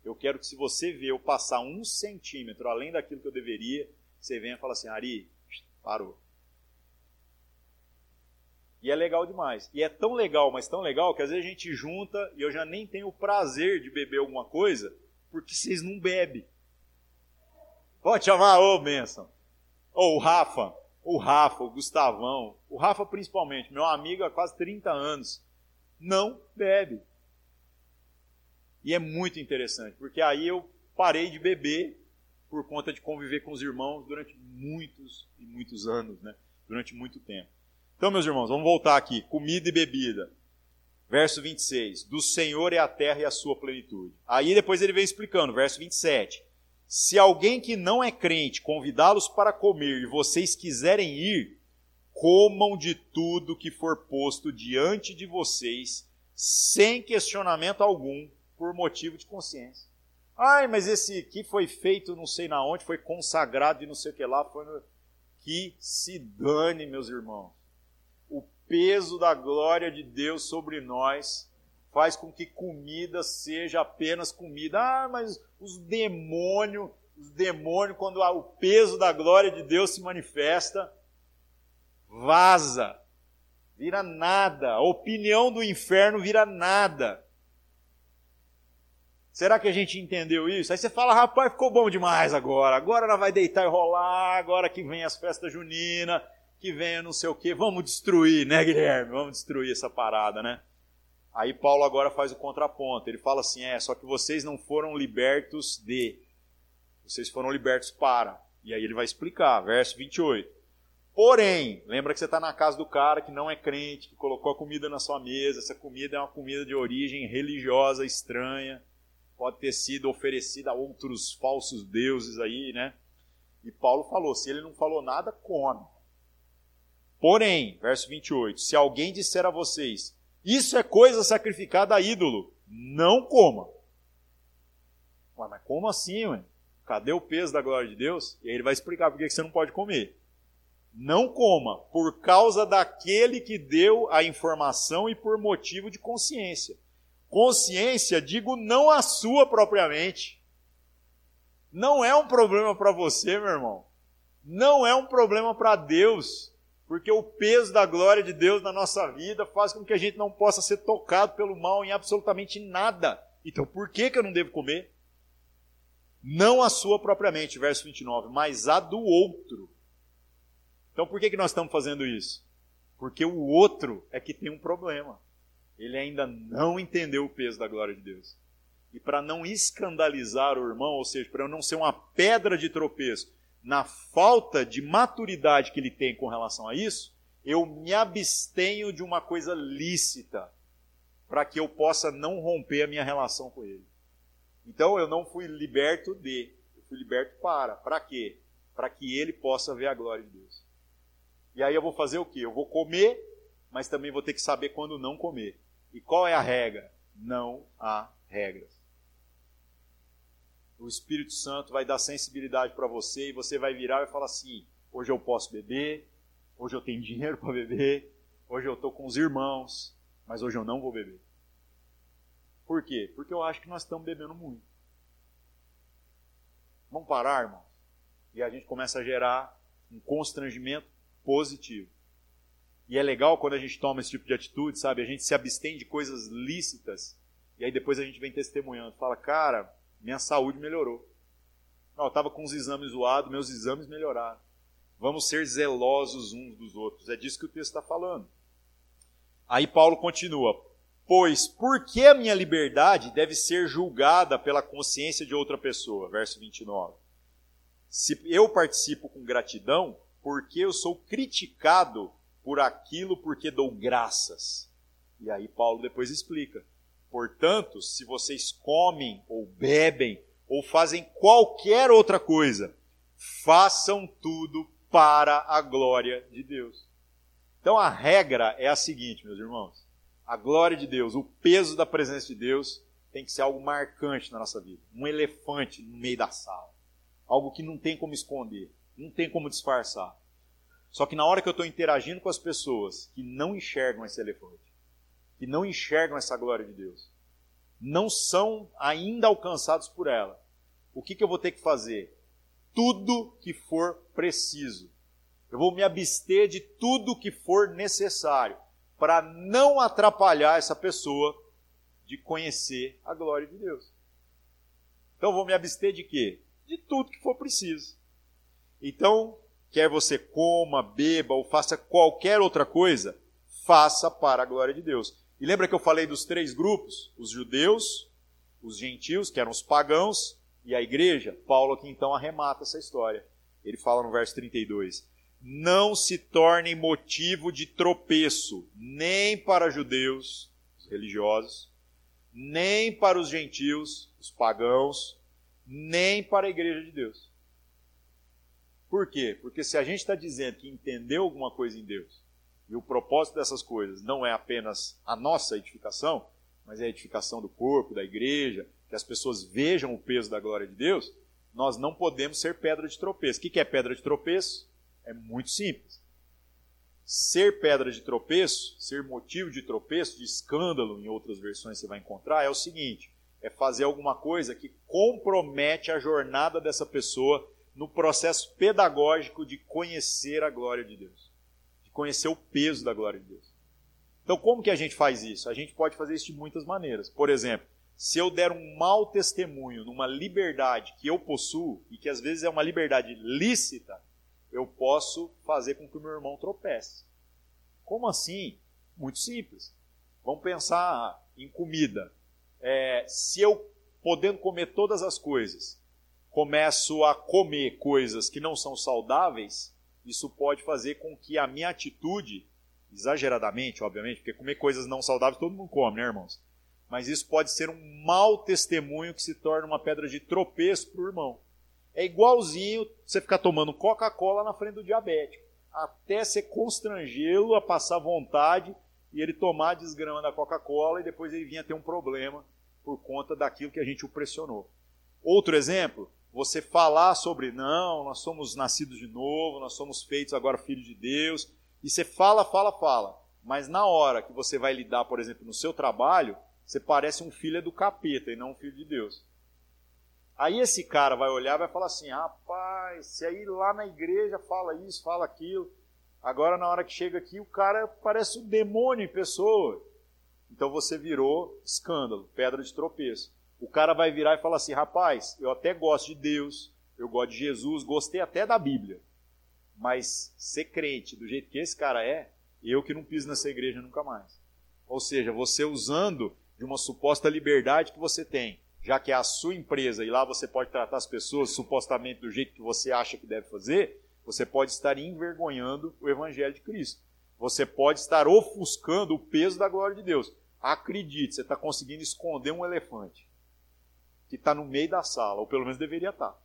Eu quero que se você vê eu passar um centímetro além daquilo que eu deveria, você venha e fala assim: Ari, parou. E é legal demais. E é tão legal, mas tão legal, que às vezes a gente junta e eu já nem tenho o prazer de beber alguma coisa, porque vocês não bebem. Pode chamar, ô benção. Ou o Rafa, o Rafa, o Gustavão, o Rafa principalmente, meu amigo há quase 30 anos, não bebe. E é muito interessante, porque aí eu parei de beber por conta de conviver com os irmãos durante muitos e muitos anos, né? Durante muito tempo. Então, meus irmãos, vamos voltar aqui. Comida e bebida. Verso 26. Do Senhor é a terra e a sua plenitude. Aí depois ele vem explicando, verso 27. Se alguém que não é crente convidá-los para comer e vocês quiserem ir, comam de tudo que for posto diante de vocês, sem questionamento algum, por motivo de consciência. Ai, mas esse aqui foi feito não sei na onde, foi consagrado e não sei o que lá, foi no... que se dane, meus irmãos. O peso da glória de Deus sobre nós faz com que comida seja apenas comida. Ah, mas os demônios, os demônios, quando o peso da glória de Deus se manifesta, vaza, vira nada. A opinião do inferno vira nada. Será que a gente entendeu isso? Aí você fala, rapaz, ficou bom demais agora. Agora ela vai deitar e rolar. Agora que vem as festas juninas, que vem não sei o quê. Vamos destruir, né, Guilherme? Vamos destruir essa parada, né? Aí Paulo agora faz o contraponto. Ele fala assim: é, só que vocês não foram libertos de. Vocês foram libertos para. E aí ele vai explicar, verso 28. Porém, lembra que você está na casa do cara que não é crente, que colocou a comida na sua mesa. Essa comida é uma comida de origem religiosa estranha. Pode ter sido oferecida a outros falsos deuses aí, né? E Paulo falou: se ele não falou nada, come. Porém, verso 28, se alguém disser a vocês, isso é coisa sacrificada a ídolo, não coma. Ué, mas como assim, ué? Cadê o peso da glória de Deus? E aí ele vai explicar por que você não pode comer. Não coma, por causa daquele que deu a informação e por motivo de consciência. Consciência, digo, não a sua propriamente. Não é um problema para você, meu irmão. Não é um problema para Deus. Porque o peso da glória de Deus na nossa vida faz com que a gente não possa ser tocado pelo mal em absolutamente nada. Então, por que, que eu não devo comer? Não a sua propriamente, verso 29, mas a do outro. Então, por que, que nós estamos fazendo isso? Porque o outro é que tem um problema. Ele ainda não entendeu o peso da glória de Deus. E para não escandalizar o irmão, ou seja, para eu não ser uma pedra de tropeço, na falta de maturidade que ele tem com relação a isso, eu me abstenho de uma coisa lícita para que eu possa não romper a minha relação com ele. Então eu não fui liberto de, eu fui liberto para. Para quê? Para que ele possa ver a glória de Deus. E aí eu vou fazer o quê? Eu vou comer, mas também vou ter que saber quando não comer. E qual é a regra? Não há regras o Espírito Santo vai dar sensibilidade para você e você vai virar e falar assim: hoje eu posso beber, hoje eu tenho dinheiro para beber, hoje eu estou com os irmãos, mas hoje eu não vou beber. Por quê? Porque eu acho que nós estamos bebendo muito. Vamos parar, irmão? E a gente começa a gerar um constrangimento positivo. E é legal quando a gente toma esse tipo de atitude, sabe? A gente se abstém de coisas lícitas e aí depois a gente vem testemunhando. Fala, cara, minha saúde melhorou. Não, eu estava com os exames zoados, meus exames melhoraram. Vamos ser zelosos uns dos outros. É disso que o texto está falando. Aí Paulo continua: Pois por que a minha liberdade deve ser julgada pela consciência de outra pessoa? Verso 29. Se eu participo com gratidão, porque eu sou criticado por aquilo porque dou graças. E aí Paulo depois explica. Portanto, se vocês comem ou bebem ou fazem qualquer outra coisa, façam tudo para a glória de Deus. Então a regra é a seguinte, meus irmãos: a glória de Deus, o peso da presença de Deus tem que ser algo marcante na nossa vida, um elefante no meio da sala, algo que não tem como esconder, não tem como disfarçar. Só que na hora que eu estou interagindo com as pessoas que não enxergam esse elefante, que não enxergam essa glória de Deus, não são ainda alcançados por ela. O que, que eu vou ter que fazer? Tudo que for preciso. Eu vou me abster de tudo que for necessário para não atrapalhar essa pessoa de conhecer a glória de Deus. Então vou me abster de quê? De tudo que for preciso. Então, quer você coma, beba ou faça qualquer outra coisa, faça para a glória de Deus. E lembra que eu falei dos três grupos? Os judeus, os gentios, que eram os pagãos, e a igreja? Paulo aqui então arremata essa história. Ele fala no verso 32: Não se tornem motivo de tropeço, nem para judeus, os religiosos, nem para os gentios, os pagãos, nem para a igreja de Deus. Por quê? Porque se a gente está dizendo que entendeu alguma coisa em Deus, e o propósito dessas coisas não é apenas a nossa edificação, mas é a edificação do corpo, da igreja, que as pessoas vejam o peso da glória de Deus, nós não podemos ser pedra de tropeço. O que é pedra de tropeço? É muito simples. Ser pedra de tropeço, ser motivo de tropeço, de escândalo, em outras versões você vai encontrar, é o seguinte: é fazer alguma coisa que compromete a jornada dessa pessoa no processo pedagógico de conhecer a glória de Deus conhecer o peso da glória de Deus. Então, como que a gente faz isso? A gente pode fazer isso de muitas maneiras. Por exemplo, se eu der um mau testemunho numa liberdade que eu possuo, e que às vezes é uma liberdade lícita, eu posso fazer com que o meu irmão tropece. Como assim? Muito simples. Vamos pensar em comida. É, se eu, podendo comer todas as coisas, começo a comer coisas que não são saudáveis, isso pode fazer com que a minha atitude, exageradamente, obviamente, porque comer coisas não saudáveis todo mundo come, né, irmãos? Mas isso pode ser um mau testemunho que se torna uma pedra de tropeço para o irmão. É igualzinho você ficar tomando Coca-Cola na frente do diabético, até você constrangê-lo a passar vontade e ele tomar a desgrama da Coca-Cola e depois ele vinha ter um problema por conta daquilo que a gente o pressionou. Outro exemplo, você falar sobre, não, nós somos nascidos de novo, nós somos feitos agora filhos de Deus, e você fala, fala, fala, mas na hora que você vai lidar, por exemplo, no seu trabalho, você parece um filho do capeta e não um filho de Deus. Aí esse cara vai olhar e vai falar assim: rapaz, se aí lá na igreja fala isso, fala aquilo, agora na hora que chega aqui o cara parece um demônio em pessoa. Então você virou escândalo, pedra de tropeço. O cara vai virar e falar assim: rapaz, eu até gosto de Deus, eu gosto de Jesus, gostei até da Bíblia, mas ser crente do jeito que esse cara é, eu que não piso nessa igreja nunca mais. Ou seja, você usando de uma suposta liberdade que você tem, já que é a sua empresa e lá você pode tratar as pessoas supostamente do jeito que você acha que deve fazer, você pode estar envergonhando o Evangelho de Cristo. Você pode estar ofuscando o peso da glória de Deus. Acredite, você está conseguindo esconder um elefante que está no meio da sala, ou pelo menos deveria estar. Tá.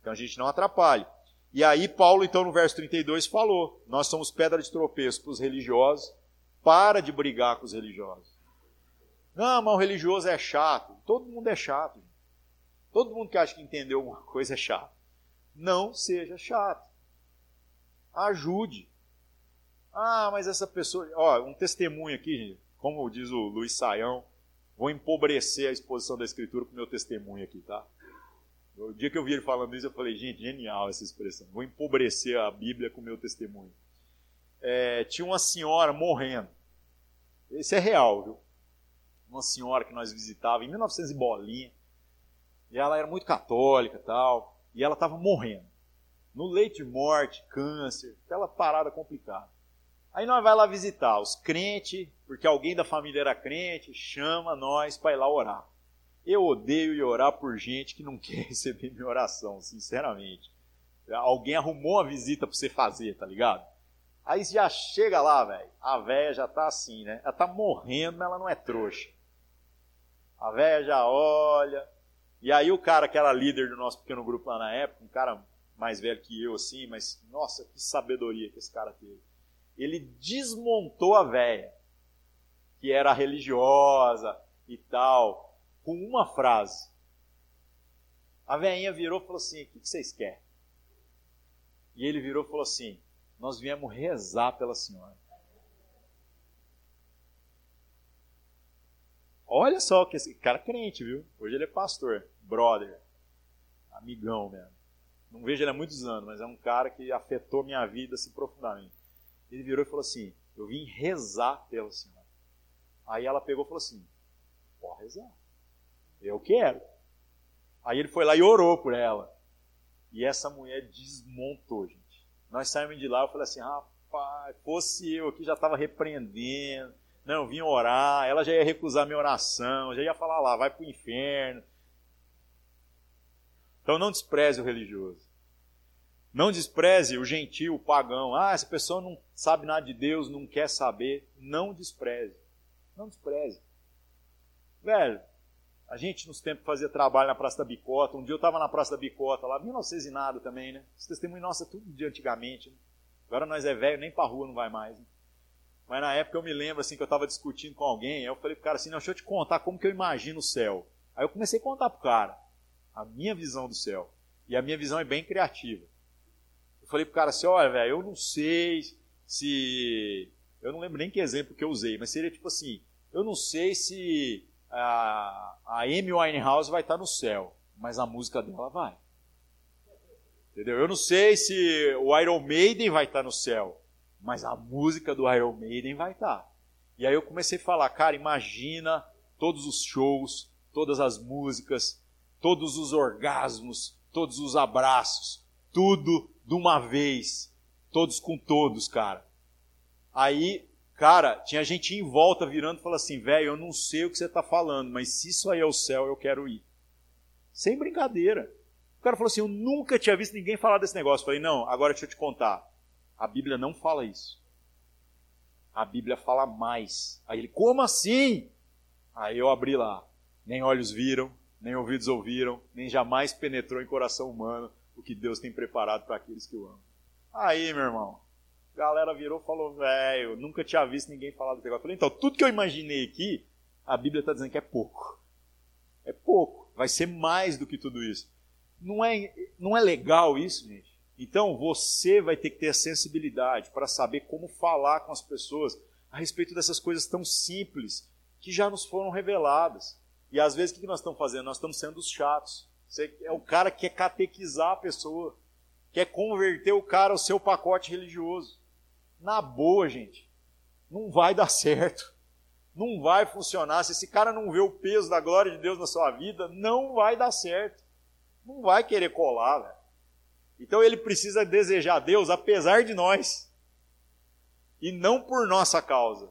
Então a gente não atrapalhe. E aí, Paulo, então, no verso 32, falou: Nós somos pedra de tropeço para os religiosos, para de brigar com os religiosos. Não, mas o religioso é chato. Todo mundo é chato. Todo mundo que acha que entendeu alguma coisa é chato. Não seja chato. Ajude. Ah, mas essa pessoa. Ó, um testemunho aqui, gente. Como diz o Luiz Saião, Vou empobrecer a exposição da Escritura com o meu testemunho aqui, tá? O dia que eu vi ele falando isso, eu falei, gente, genial essa expressão. Vou empobrecer a Bíblia com o meu testemunho. É, tinha uma senhora morrendo. Isso é real, viu? Uma senhora que nós visitávamos em 1900 e bolinha. E ela era muito católica tal. E ela estava morrendo. No leite de morte, câncer, aquela parada complicada. Aí nós vai lá visitar os crentes, porque alguém da família era crente, chama nós para ir lá orar. Eu odeio ir orar por gente que não quer receber minha oração, sinceramente. Alguém arrumou uma visita para você fazer, tá ligado? Aí já chega lá, velho. A véia já tá assim, né? Ela tá morrendo, mas ela não é trouxa. A véia já olha. E aí o cara que era líder do nosso pequeno grupo lá na época, um cara mais velho que eu, assim, mas nossa, que sabedoria que esse cara teve ele desmontou a véia, que era religiosa e tal, com uma frase. A veinha virou e falou assim: O que vocês querem? E ele virou e falou assim: Nós viemos rezar pela senhora. Olha só que esse cara é crente, viu? Hoje ele é pastor, brother, amigão mesmo. Não vejo ele há muitos anos, mas é um cara que afetou minha vida assim profundamente. Ele virou e falou assim: Eu vim rezar pela senhora. Aí ela pegou e falou assim: Pode rezar. Eu quero. Aí ele foi lá e orou por ela. E essa mulher desmontou, gente. Nós saímos de lá, eu falei assim: Rapaz, fosse eu aqui já estava repreendendo. Não, eu vim orar. Ela já ia recusar minha oração, já ia falar lá, vai para o inferno. Então não despreze o religioso. Não despreze o gentil, o pagão. Ah, essa pessoa não sabe nada de Deus, não quer saber. Não despreze. Não despreze. Velho, a gente nos tempos fazia trabalho na Praça da Bicota. Um dia eu estava na Praça da Bicota, lá, 1900 e nada também, né? Esse testemunho nosso é tudo de antigamente. Né? Agora nós é velho, nem pra rua não vai mais. Né? Mas na época eu me lembro assim que eu estava discutindo com alguém, aí eu falei pro cara assim, não, deixa eu te contar como que eu imagino o céu. Aí eu comecei a contar pro cara a minha visão do céu. E a minha visão é bem criativa falei pro cara assim, olha, velho, eu não sei se. Eu não lembro nem que exemplo que eu usei, mas seria tipo assim, eu não sei se a, a Amy Winehouse vai estar no céu, mas a música dela vai. Entendeu? Eu não sei se o Iron Maiden vai estar no céu, mas a música do Iron Maiden vai estar. E aí eu comecei a falar, cara, imagina todos os shows, todas as músicas, todos os orgasmos, todos os abraços, tudo de uma vez, todos com todos, cara. Aí, cara, tinha gente em volta virando e falando assim, velho, eu não sei o que você está falando, mas se isso aí é o céu, eu quero ir. Sem brincadeira. O cara falou assim: Eu nunca tinha visto ninguém falar desse negócio. Eu falei: Não, agora deixa eu te contar. A Bíblia não fala isso. A Bíblia fala mais. Aí ele: Como assim? Aí eu abri lá. Nem olhos viram, nem ouvidos ouviram, nem jamais penetrou em coração humano o que Deus tem preparado para aqueles que o amam. Aí, meu irmão, galera virou e falou: Velho, nunca tinha visto ninguém falar desse negócio. Eu falei: Então, tudo que eu imaginei aqui, a Bíblia está dizendo que é pouco. É pouco. Vai ser mais do que tudo isso. Não é, não é legal isso, gente? Então você vai ter que ter a sensibilidade para saber como falar com as pessoas a respeito dessas coisas tão simples que já nos foram reveladas. E às vezes o que nós estamos fazendo? Nós estamos sendo os chatos. Você é o cara que quer catequizar a pessoa, quer converter o cara ao seu pacote religioso. Na boa, gente, não vai dar certo. Não vai funcionar. Se esse cara não vê o peso da glória de Deus na sua vida, não vai dar certo não vai querer colar, velho. Então ele precisa desejar Deus apesar de nós. E não por nossa causa.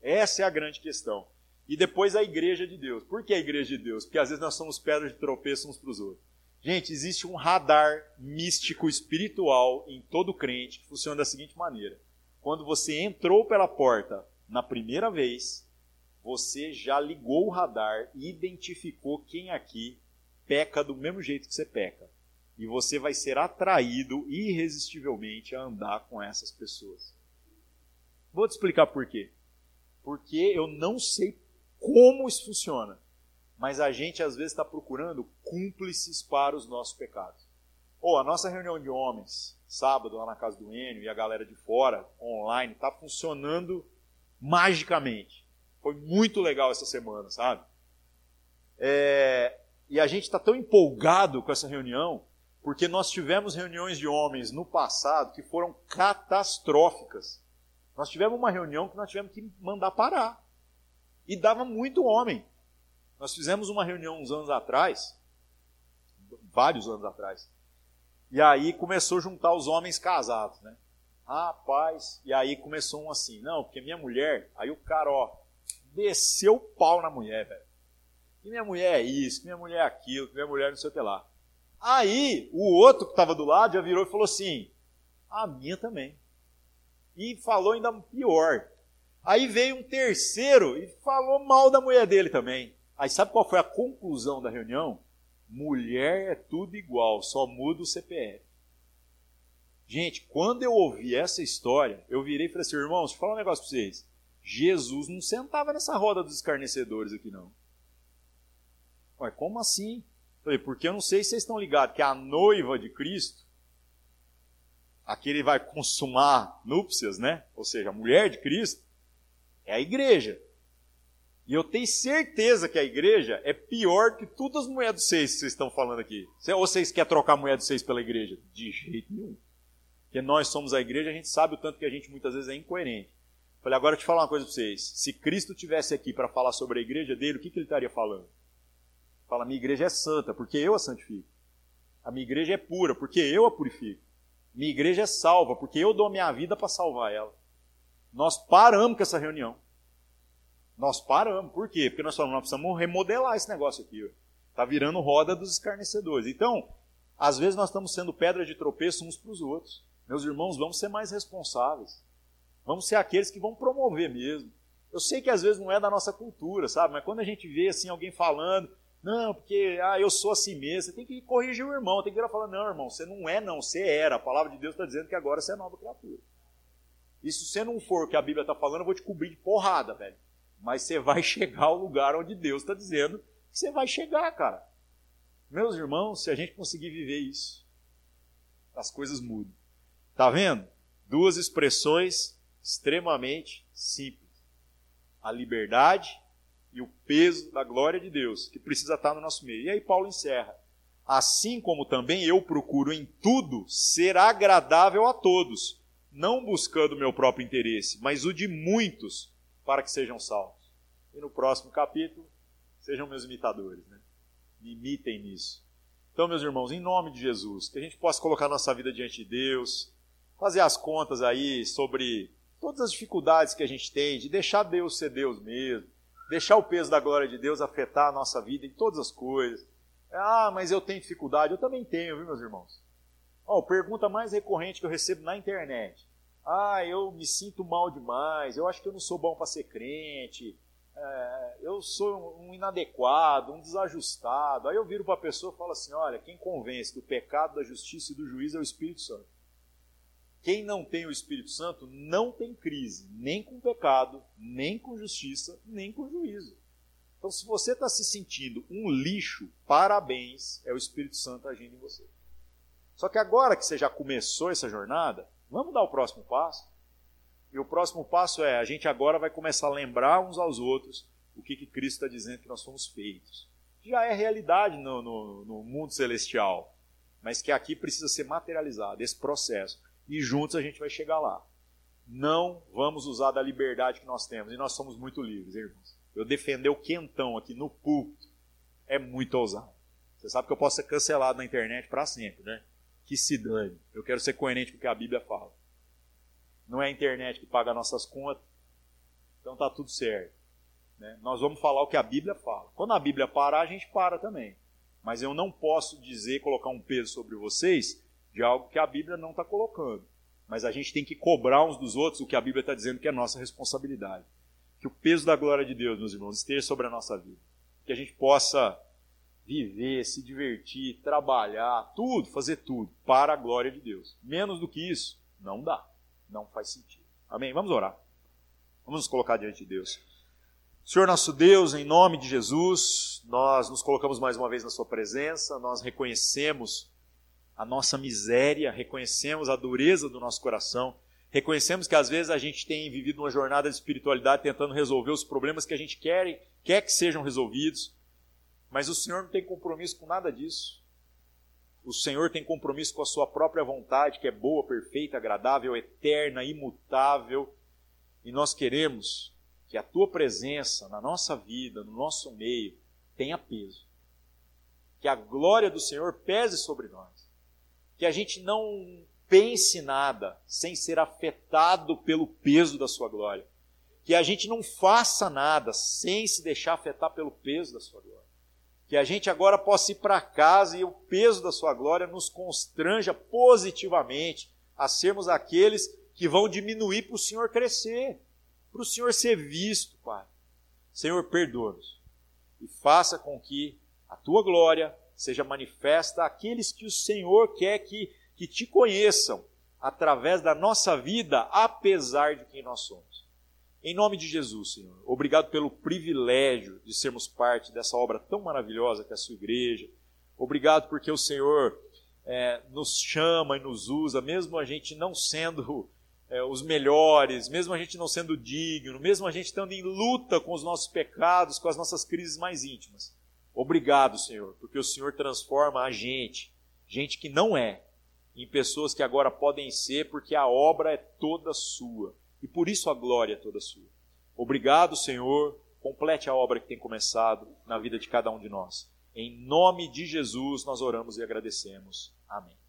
Essa é a grande questão. E depois a igreja de Deus. Por que a igreja de Deus? Porque às vezes nós somos pedras de tropeço uns para os outros. Gente, existe um radar místico espiritual em todo crente que funciona da seguinte maneira: quando você entrou pela porta na primeira vez, você já ligou o radar e identificou quem aqui peca do mesmo jeito que você peca. E você vai ser atraído irresistivelmente a andar com essas pessoas. Vou te explicar por quê. Porque eu não sei como isso funciona. Mas a gente às vezes está procurando cúmplices para os nossos pecados. Ou oh, a nossa reunião de homens, sábado, lá na casa do Enio, e a galera de fora, online, está funcionando magicamente. Foi muito legal essa semana, sabe? É, e a gente está tão empolgado com essa reunião, porque nós tivemos reuniões de homens no passado que foram catastróficas. Nós tivemos uma reunião que nós tivemos que mandar parar. E dava muito homem. Nós fizemos uma reunião uns anos atrás, vários anos atrás. E aí começou a juntar os homens casados, né? Rapaz, e aí começou um assim, não, porque minha mulher, aí o cara, ó, desceu o pau na mulher, velho que minha mulher é isso, que minha mulher é aquilo, que minha mulher não sei o que lá. Aí, o outro que estava do lado já virou e falou assim: a minha também. E falou ainda pior. Aí veio um terceiro e falou mal da mulher dele também. Aí sabe qual foi a conclusão da reunião? Mulher é tudo igual, só muda o CPF. Gente, quando eu ouvi essa história, eu virei e falei assim, irmãos, deixa eu falar um negócio para vocês. Jesus não sentava nessa roda dos escarnecedores aqui, não. Ué, como assim? Falei, porque eu não sei se vocês estão ligados que a noiva de Cristo, aqui ele vai consumar núpcias, né? Ou seja, a mulher de Cristo, é a igreja. E eu tenho certeza que a igreja é pior que todas as mulheres dos seis que vocês estão falando aqui. Ou vocês querem trocar a mulher dos seis pela igreja? De jeito nenhum. Porque nós somos a igreja, a gente sabe o tanto que a gente muitas vezes é incoerente. Falei, agora eu te falar uma coisa para vocês. Se Cristo tivesse aqui para falar sobre a igreja dele, o que, que ele estaria falando? Fala, minha igreja é santa, porque eu a santifico. A minha igreja é pura, porque eu a purifico. Minha igreja é salva, porque eu dou a minha vida para salvar ela. Nós paramos com essa reunião. Nós paramos. Por quê? Porque nós falamos, nós precisamos remodelar esse negócio aqui. Está virando roda dos escarnecedores. Então, às vezes nós estamos sendo pedra de tropeço uns para os outros. Meus irmãos, vamos ser mais responsáveis. Vamos ser aqueles que vão promover mesmo. Eu sei que às vezes não é da nossa cultura, sabe? Mas quando a gente vê assim alguém falando, não, porque ah, eu sou assim mesmo. Você tem que corrigir o irmão, tem que ir lá falar, não, irmão, você não é, não, você era. A palavra de Deus está dizendo que agora você é nova criatura. E se você não for o que a Bíblia está falando, eu vou te cobrir de porrada, velho. Mas você vai chegar ao lugar onde Deus está dizendo que você vai chegar, cara. Meus irmãos, se a gente conseguir viver isso, as coisas mudam. Tá vendo? Duas expressões extremamente simples: a liberdade e o peso da glória de Deus que precisa estar no nosso meio. E aí Paulo encerra: Assim como também eu procuro em tudo ser agradável a todos, não buscando o meu próprio interesse, mas o de muitos, para que sejam salvos. E no próximo capítulo, sejam meus imitadores, né? Me imitem nisso. Então, meus irmãos, em nome de Jesus, que a gente possa colocar nossa vida diante de Deus, fazer as contas aí sobre todas as dificuldades que a gente tem, de deixar Deus ser Deus mesmo, deixar o peso da glória de Deus afetar a nossa vida em todas as coisas. Ah, mas eu tenho dificuldade. Eu também tenho, viu, meus irmãos? Oh, pergunta mais recorrente que eu recebo na internet. Ah, eu me sinto mal demais, eu acho que eu não sou bom para ser crente, é, eu sou um inadequado, um desajustado. Aí eu viro para a pessoa e falo assim: olha, quem convence do pecado, da justiça e do juízo é o Espírito Santo. Quem não tem o Espírito Santo não tem crise, nem com pecado, nem com justiça, nem com juízo. Então, se você está se sentindo um lixo, parabéns, é o Espírito Santo agindo em você. Só que agora que você já começou essa jornada, vamos dar o próximo passo. E o próximo passo é: a gente agora vai começar a lembrar uns aos outros o que, que Cristo está dizendo que nós somos feitos. Já é realidade no, no, no mundo celestial, mas que aqui precisa ser materializado, esse processo. E juntos a gente vai chegar lá. Não vamos usar da liberdade que nós temos, e nós somos muito livres, irmãos. Eu defender o quentão aqui no púlpito é muito ousado. Você sabe que eu posso ser cancelado na internet para sempre, né? Que se dane. Eu quero ser coerente com o que a Bíblia fala. Não é a internet que paga nossas contas. Então tá tudo certo. Né? Nós vamos falar o que a Bíblia fala. Quando a Bíblia parar, a gente para também. Mas eu não posso dizer, colocar um peso sobre vocês de algo que a Bíblia não está colocando. Mas a gente tem que cobrar uns dos outros o que a Bíblia está dizendo que é nossa responsabilidade que o peso da glória de Deus, meus irmãos, esteja sobre a nossa vida. Que a gente possa viver, se divertir, trabalhar, tudo, fazer tudo para a glória de Deus. Menos do que isso, não dá. Não faz sentido. Amém? Vamos orar. Vamos nos colocar diante de Deus. Senhor nosso Deus, em nome de Jesus, nós nos colocamos mais uma vez na Sua presença, nós reconhecemos a nossa miséria, reconhecemos a dureza do nosso coração Reconhecemos que às vezes a gente tem vivido uma jornada de espiritualidade tentando resolver os problemas que a gente quer, quer que sejam resolvidos, mas o Senhor não tem compromisso com nada disso. O Senhor tem compromisso com a sua própria vontade, que é boa, perfeita, agradável, eterna, imutável, e nós queremos que a tua presença na nossa vida, no nosso meio, tenha peso. Que a glória do Senhor pese sobre nós. Que a gente não pense nada sem ser afetado pelo peso da sua glória. Que a gente não faça nada sem se deixar afetar pelo peso da sua glória. Que a gente agora possa ir para casa e o peso da sua glória nos constranja positivamente a sermos aqueles que vão diminuir para o Senhor crescer, para o Senhor ser visto, Pai. Senhor, perdoa-nos e faça com que a tua glória seja manifesta àqueles que o Senhor quer que que te conheçam através da nossa vida, apesar de quem nós somos. Em nome de Jesus, Senhor, obrigado pelo privilégio de sermos parte dessa obra tão maravilhosa que é a sua igreja. Obrigado porque o Senhor é, nos chama e nos usa, mesmo a gente não sendo é, os melhores, mesmo a gente não sendo digno, mesmo a gente estando em luta com os nossos pecados, com as nossas crises mais íntimas. Obrigado, Senhor, porque o Senhor transforma a gente, gente que não é, em pessoas que agora podem ser, porque a obra é toda sua. E por isso a glória é toda sua. Obrigado, Senhor. Complete a obra que tem começado na vida de cada um de nós. Em nome de Jesus nós oramos e agradecemos. Amém.